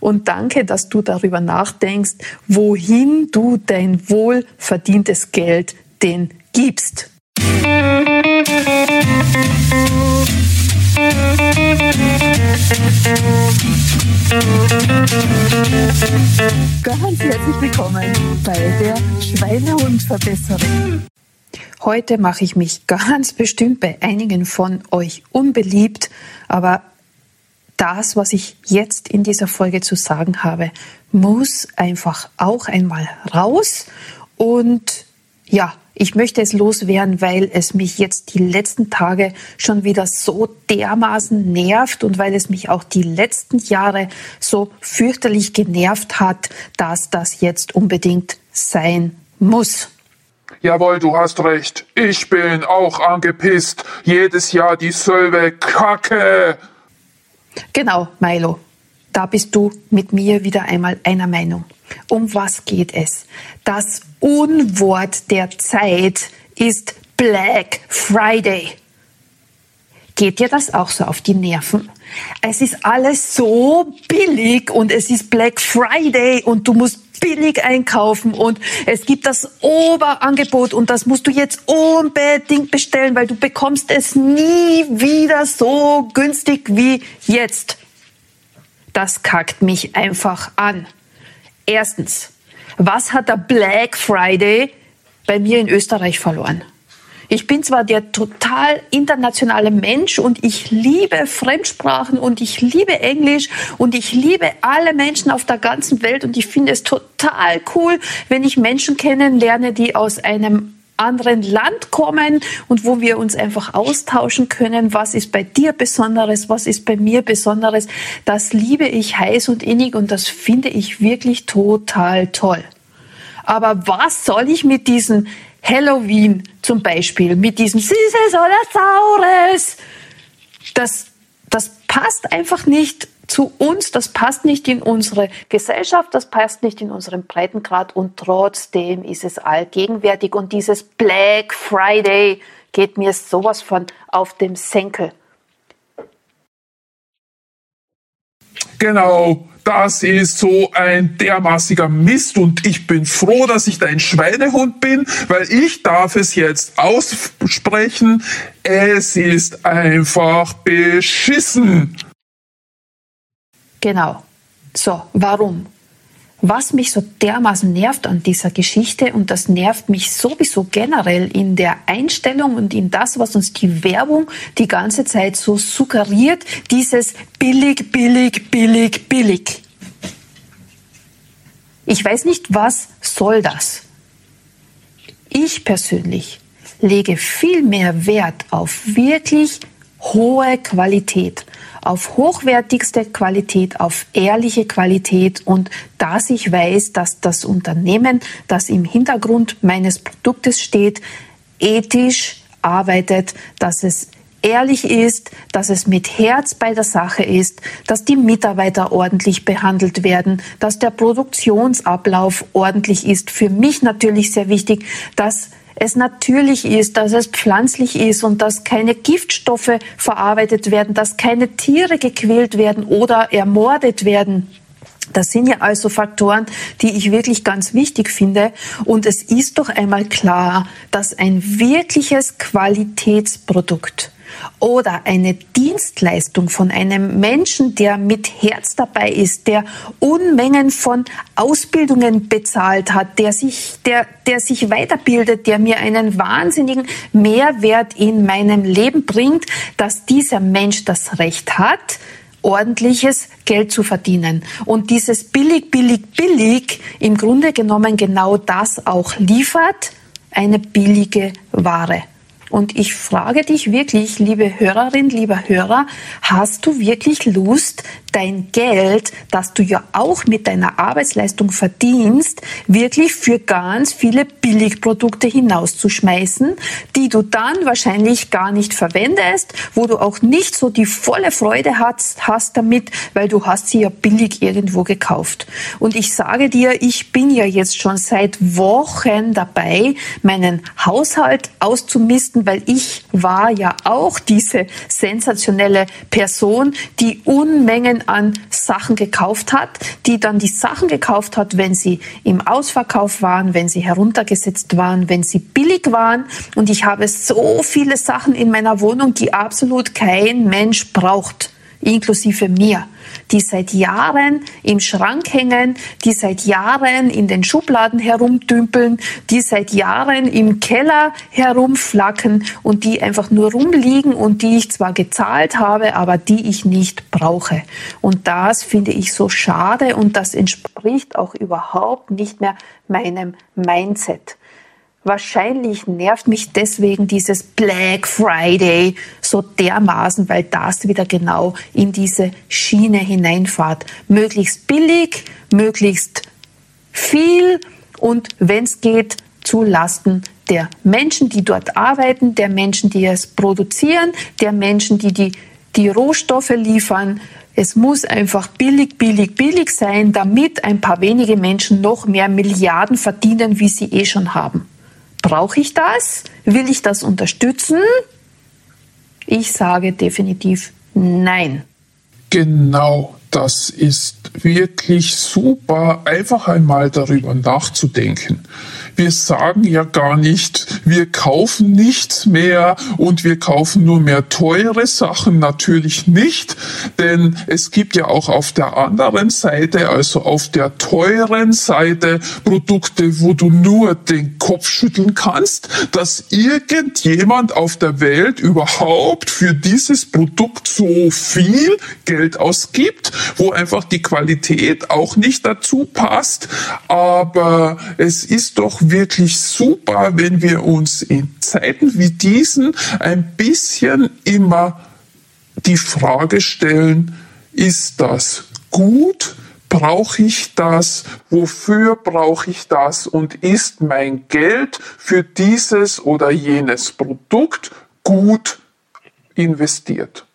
und danke, dass du darüber nachdenkst, wohin du dein wohlverdientes Geld denn gibst. Ganz herzlich willkommen bei der Schweinehundverbesserung. Heute mache ich mich ganz bestimmt bei einigen von euch unbeliebt, aber das, was ich jetzt in dieser Folge zu sagen habe, muss einfach auch einmal raus. Und ja, ich möchte es loswerden, weil es mich jetzt die letzten Tage schon wieder so dermaßen nervt und weil es mich auch die letzten Jahre so fürchterlich genervt hat, dass das jetzt unbedingt sein muss. Jawohl, du hast recht. Ich bin auch angepisst. Jedes Jahr dieselbe Kacke. Genau, Milo. Da bist du mit mir wieder einmal einer Meinung. Um was geht es? Das Unwort der Zeit ist Black Friday. Geht dir das auch so auf die Nerven? Es ist alles so billig und es ist Black Friday und du musst billig einkaufen und es gibt das Oberangebot und das musst du jetzt unbedingt bestellen, weil du bekommst es nie wieder so günstig wie jetzt. Das kackt mich einfach an. Erstens, was hat der Black Friday bei mir in Österreich verloren? Ich bin zwar der total internationale Mensch und ich liebe Fremdsprachen und ich liebe Englisch und ich liebe alle Menschen auf der ganzen Welt und ich finde es total cool, wenn ich Menschen kennenlerne, die aus einem anderen Land kommen und wo wir uns einfach austauschen können, was ist bei dir Besonderes, was ist bei mir Besonderes. Das liebe ich heiß und innig und das finde ich wirklich total toll. Aber was soll ich mit diesen Halloween zum Beispiel mit diesem Süßes oder Saures. Das, das passt einfach nicht zu uns, das passt nicht in unsere Gesellschaft, das passt nicht in unseren Breitengrad und trotzdem ist es allgegenwärtig und dieses Black Friday geht mir sowas von auf dem Senkel. Genau, das ist so ein dermaßiger Mist und ich bin froh, dass ich dein Schweinehund bin, weil ich darf es jetzt aussprechen. Es ist einfach beschissen. Genau. So, warum? was mich so dermaßen nervt an dieser Geschichte und das nervt mich sowieso generell in der Einstellung und in das, was uns die Werbung die ganze Zeit so suggeriert, dieses billig, billig, billig, billig. Ich weiß nicht, was soll das? Ich persönlich lege viel mehr Wert auf wirklich hohe Qualität, auf hochwertigste Qualität, auf ehrliche Qualität und dass ich weiß, dass das Unternehmen, das im Hintergrund meines Produktes steht, ethisch arbeitet, dass es ehrlich ist, dass es mit Herz bei der Sache ist, dass die Mitarbeiter ordentlich behandelt werden, dass der Produktionsablauf ordentlich ist. Für mich natürlich sehr wichtig, dass es natürlich ist, dass es pflanzlich ist und dass keine Giftstoffe verarbeitet werden, dass keine Tiere gequält werden oder ermordet werden. Das sind ja also Faktoren, die ich wirklich ganz wichtig finde. Und es ist doch einmal klar, dass ein wirkliches Qualitätsprodukt oder eine Dienstleistung von einem Menschen, der mit Herz dabei ist, der Unmengen von Ausbildungen bezahlt hat, der sich, der, der sich weiterbildet, der mir einen wahnsinnigen Mehrwert in meinem Leben bringt, dass dieser Mensch das Recht hat, ordentliches Geld zu verdienen. Und dieses billig, billig, billig im Grunde genommen genau das auch liefert, eine billige Ware. Und ich frage dich wirklich, liebe Hörerin, lieber Hörer, hast du wirklich Lust, dein Geld, das du ja auch mit deiner Arbeitsleistung verdienst, wirklich für ganz viele Billigprodukte hinauszuschmeißen, die du dann wahrscheinlich gar nicht verwendest, wo du auch nicht so die volle Freude hast, hast damit, weil du hast sie ja billig irgendwo gekauft. Und ich sage dir, ich bin ja jetzt schon seit Wochen dabei, meinen Haushalt auszumisten, weil ich war ja auch diese sensationelle Person, die Unmengen An Sachen gekauft hat, die dann die Sachen gekauft hat, wenn sie im Ausverkauf waren, wenn sie heruntergesetzt waren, wenn sie billig waren. Und ich habe so viele Sachen in meiner Wohnung, die absolut kein Mensch braucht inklusive mir, die seit Jahren im Schrank hängen, die seit Jahren in den Schubladen herumdümpeln, die seit Jahren im Keller herumflacken und die einfach nur rumliegen und die ich zwar gezahlt habe, aber die ich nicht brauche. Und das finde ich so schade und das entspricht auch überhaupt nicht mehr meinem Mindset. Wahrscheinlich nervt mich deswegen dieses Black Friday so dermaßen, weil das wieder genau in diese Schiene hineinfahrt. Möglichst billig, möglichst viel und wenn es geht, zu Lasten der Menschen, die dort arbeiten, der Menschen, die es produzieren, der Menschen, die die, die Rohstoffe liefern. Es muss einfach billig, billig, billig sein, damit ein paar wenige Menschen noch mehr Milliarden verdienen, wie sie eh schon haben. Brauche ich das? Will ich das unterstützen? Ich sage definitiv nein. Genau, das ist wirklich super, einfach einmal darüber nachzudenken. Wir sagen ja gar nicht, wir kaufen nichts mehr und wir kaufen nur mehr teure Sachen. Natürlich nicht, denn es gibt ja auch auf der anderen Seite, also auf der teuren Seite, Produkte, wo du nur den Kopf schütteln kannst, dass irgendjemand auf der Welt überhaupt für dieses Produkt so viel Geld ausgibt, wo einfach die Qualität auch nicht dazu passt. Aber es ist doch wirklich super, wenn wir uns in Zeiten wie diesen ein bisschen immer die Frage stellen, ist das gut? Brauche ich das? Wofür brauche ich das? Und ist mein Geld für dieses oder jenes Produkt gut investiert?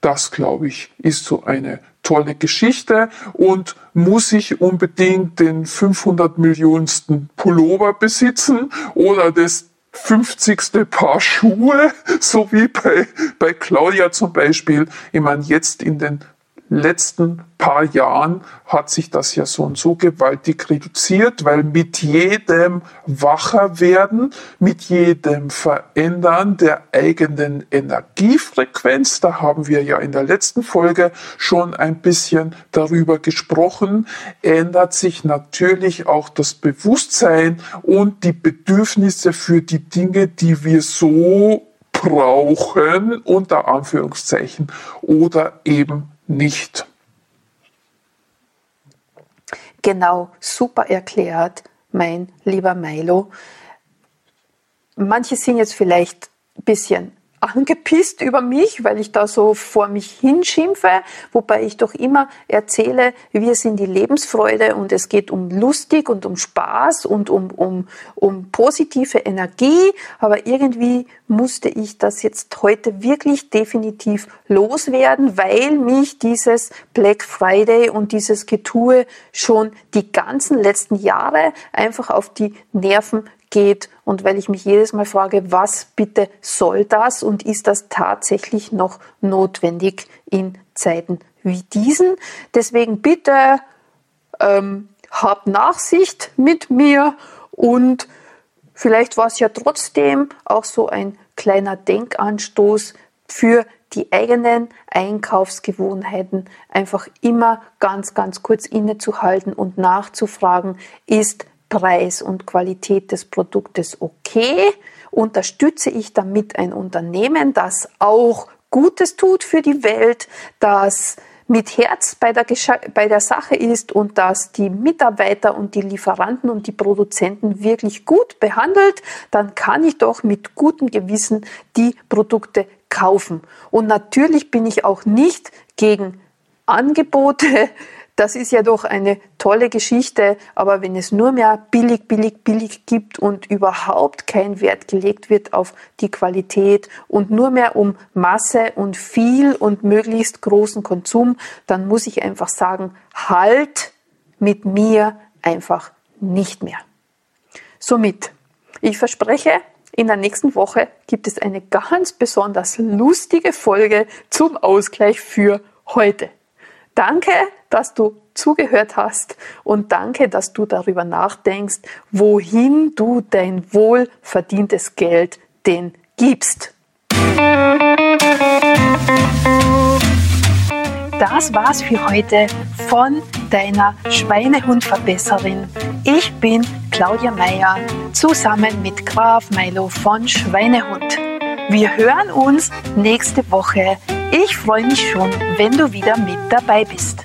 Das, glaube ich, ist so eine tolle Geschichte und muss ich unbedingt den 500 Millionensten Pullover besitzen oder das 50. Paar Schuhe, so wie bei, bei Claudia zum Beispiel. Ich meine, jetzt in den letzten paar Jahren hat sich das ja so und so gewaltig reduziert, weil mit jedem Wacherwerden, mit jedem Verändern der eigenen Energiefrequenz, da haben wir ja in der letzten Folge schon ein bisschen darüber gesprochen, ändert sich natürlich auch das Bewusstsein und die Bedürfnisse für die Dinge, die wir so brauchen, unter Anführungszeichen, oder eben nicht. Genau, super erklärt, mein lieber Milo. Manche sind jetzt vielleicht ein bisschen angepisst über mich, weil ich da so vor mich hinschimpfe, wobei ich doch immer erzähle, wir sind die Lebensfreude und es geht um lustig und um Spaß und um, um, um positive Energie. Aber irgendwie musste ich das jetzt heute wirklich definitiv loswerden, weil mich dieses Black Friday und dieses Getue schon die ganzen letzten Jahre einfach auf die Nerven geht und weil ich mich jedes Mal frage, was bitte soll das und ist das tatsächlich noch notwendig in Zeiten wie diesen. Deswegen bitte ähm, habt Nachsicht mit mir und vielleicht war es ja trotzdem auch so ein kleiner Denkanstoß für die eigenen Einkaufsgewohnheiten einfach immer ganz, ganz kurz innezuhalten und nachzufragen, ist Preis und Qualität des Produktes okay? Unterstütze ich damit ein Unternehmen, das auch Gutes tut für die Welt, das mit Herz bei der, bei der Sache ist und dass die Mitarbeiter und die Lieferanten und die Produzenten wirklich gut behandelt, dann kann ich doch mit gutem Gewissen die Produkte kaufen. Und natürlich bin ich auch nicht gegen Angebote, das ist ja doch eine tolle Geschichte, aber wenn es nur mehr billig, billig, billig gibt und überhaupt kein Wert gelegt wird auf die Qualität und nur mehr um Masse und viel und möglichst großen Konsum, dann muss ich einfach sagen, halt mit mir einfach nicht mehr. Somit, ich verspreche, in der nächsten Woche gibt es eine ganz besonders lustige Folge zum Ausgleich für heute. Danke, dass du zugehört hast und danke, dass du darüber nachdenkst, wohin du dein wohlverdientes Geld denn gibst. Das war's für heute von deiner Schweinehundverbesserin. Ich bin Claudia Meyer zusammen mit Graf Milo von Schweinehund. Wir hören uns nächste Woche. Ich freue mich schon, wenn du wieder mit dabei bist.